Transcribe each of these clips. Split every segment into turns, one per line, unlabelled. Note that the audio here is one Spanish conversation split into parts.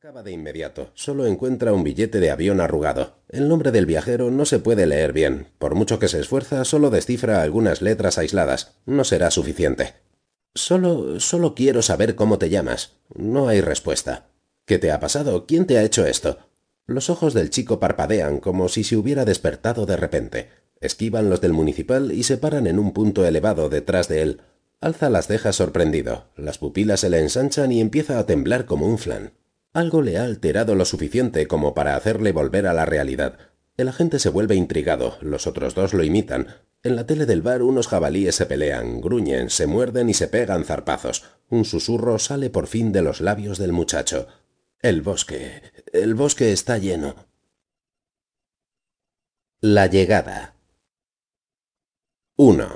Acaba de inmediato. Solo encuentra un billete de avión arrugado. El nombre del viajero no se puede leer bien. Por mucho que se esfuerza, solo descifra algunas letras aisladas. No será suficiente. Solo. solo quiero saber cómo te llamas. No hay respuesta. ¿Qué te ha pasado? ¿Quién te ha hecho esto? Los ojos del chico parpadean como si se hubiera despertado de repente. Esquivan los del municipal y se paran en un punto elevado detrás de él. Alza las cejas sorprendido. Las pupilas se le ensanchan y empieza a temblar como un flan. Algo le ha alterado lo suficiente como para hacerle volver a la realidad. El agente se vuelve intrigado, los otros dos lo imitan. En la tele del bar unos jabalíes se pelean, gruñen, se muerden y se pegan zarpazos. Un susurro sale por fin de los labios del muchacho. El bosque. El bosque está lleno. La llegada. 1.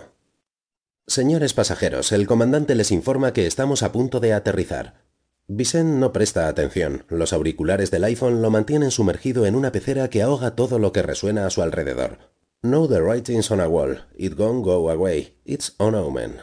Señores pasajeros, el comandante les informa que estamos a punto de aterrizar. Vicent no presta atención. Los auriculares del iPhone lo mantienen sumergido en una pecera que ahoga todo lo que resuena a su alrededor. Know the writings on a wall. It gon' go away. It's on omen.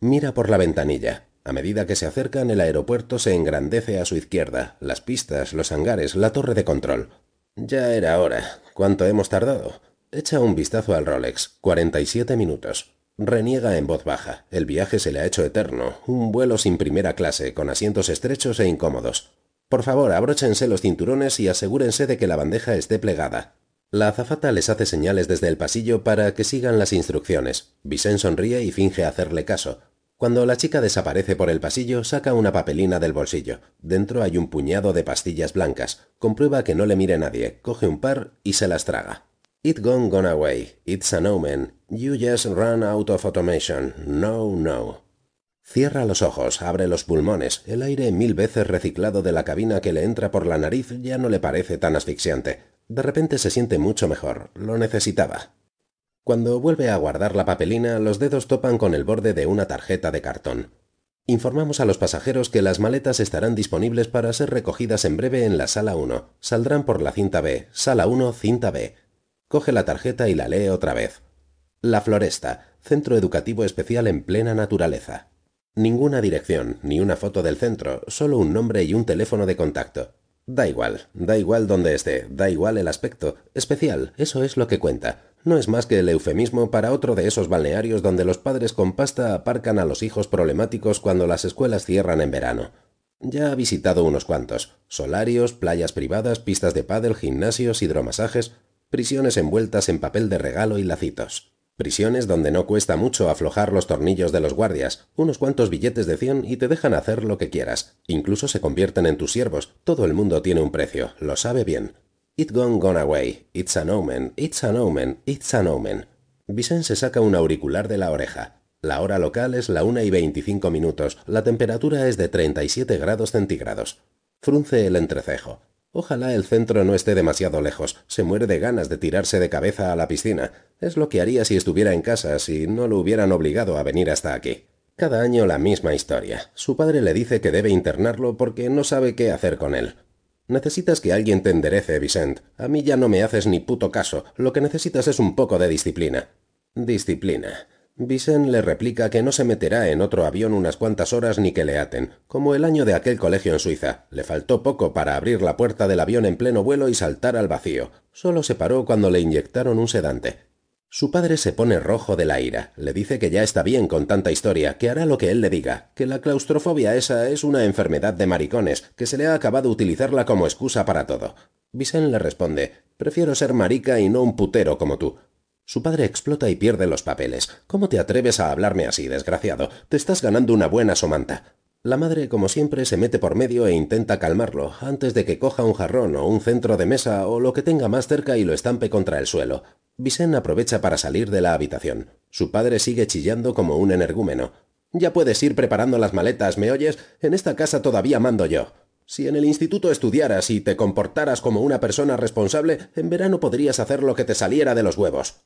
Mira por la ventanilla. A medida que se acercan, el aeropuerto se engrandece a su izquierda. Las pistas, los hangares, la torre de control. Ya era hora. ¿Cuánto hemos tardado? Echa un vistazo al Rolex. 47 minutos. Reniega en voz baja. El viaje se le ha hecho eterno. Un vuelo sin primera clase, con asientos estrechos e incómodos. Por favor, abróchense los cinturones y asegúrense de que la bandeja esté plegada. La azafata les hace señales desde el pasillo para que sigan las instrucciones. Vicent sonríe y finge hacerle caso. Cuando la chica desaparece por el pasillo, saca una papelina del bolsillo. Dentro hay un puñado de pastillas blancas. Comprueba que no le mire nadie, coge un par y se las traga. It gone gone away. It's an omen. You just run out of automation. No, no. Cierra los ojos, abre los pulmones. El aire mil veces reciclado de la cabina que le entra por la nariz ya no le parece tan asfixiante. De repente se siente mucho mejor. Lo necesitaba. Cuando vuelve a guardar la papelina, los dedos topan con el borde de una tarjeta de cartón. Informamos a los pasajeros que las maletas estarán disponibles para ser recogidas en breve en la sala 1. Saldrán por la cinta B. Sala 1, cinta B. Coge la tarjeta y la lee otra vez. La Floresta, centro educativo especial en plena naturaleza. Ninguna dirección, ni una foto del centro, solo un nombre y un teléfono de contacto. Da igual, da igual donde esté, da igual el aspecto. Especial, eso es lo que cuenta. No es más que el eufemismo para otro de esos balnearios donde los padres con pasta aparcan a los hijos problemáticos cuando las escuelas cierran en verano. Ya ha visitado unos cuantos. Solarios, playas privadas, pistas de pádel, gimnasios, hidromasajes prisiones envueltas en papel de regalo y lacitos. Prisiones donde no cuesta mucho aflojar los tornillos de los guardias, unos cuantos billetes de cien y te dejan hacer lo que quieras. Incluso se convierten en tus siervos. Todo el mundo tiene un precio, lo sabe bien. It gone gone away. It's an omen. It's an omen. It's an omen. Vicent se saca un auricular de la oreja. La hora local es la una y veinticinco minutos. La temperatura es de treinta y siete grados centígrados. Frunce el entrecejo. Ojalá el centro no esté demasiado lejos. Se muere de ganas de tirarse de cabeza a la piscina. Es lo que haría si estuviera en casa, si no lo hubieran obligado a venir hasta aquí. Cada año la misma historia. Su padre le dice que debe internarlo porque no sabe qué hacer con él. Necesitas que alguien te enderece, Vicent. A mí ya no me haces ni puto caso. Lo que necesitas es un poco de disciplina. Disciplina. Vicent le replica que no se meterá en otro avión unas cuantas horas ni que le aten, como el año de aquel colegio en Suiza. Le faltó poco para abrir la puerta del avión en pleno vuelo y saltar al vacío. Solo se paró cuando le inyectaron un sedante. Su padre se pone rojo de la ira. Le dice que ya está bien con tanta historia, que hará lo que él le diga, que la claustrofobia esa es una enfermedad de maricones, que se le ha acabado utilizarla como excusa para todo. Vicent le responde Prefiero ser marica y no un putero como tú. Su padre explota y pierde los papeles. ¿Cómo te atreves a hablarme así, desgraciado? Te estás ganando una buena somanta. La madre, como siempre, se mete por medio e intenta calmarlo, antes de que coja un jarrón o un centro de mesa o lo que tenga más cerca y lo estampe contra el suelo. Vicen aprovecha para salir de la habitación. Su padre sigue chillando como un energúmeno. Ya puedes ir preparando las maletas, ¿me oyes? En esta casa todavía mando yo. Si en el instituto estudiaras y te comportaras como una persona responsable, en verano podrías hacer lo que te saliera de los huevos.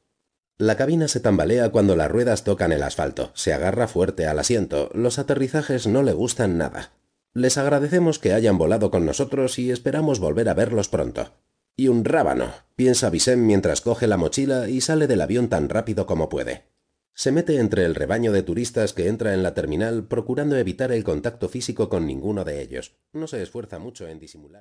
La cabina se tambalea cuando las ruedas tocan el asfalto. Se agarra fuerte al asiento. Los aterrizajes no le gustan nada. Les agradecemos que hayan volado con nosotros y esperamos volver a verlos pronto. Y un rábano, piensa Vicent mientras coge la mochila y sale del avión tan rápido como puede. Se mete entre el rebaño de turistas que entra en la terminal procurando evitar el contacto físico con ninguno de ellos. No se esfuerza mucho en disimular.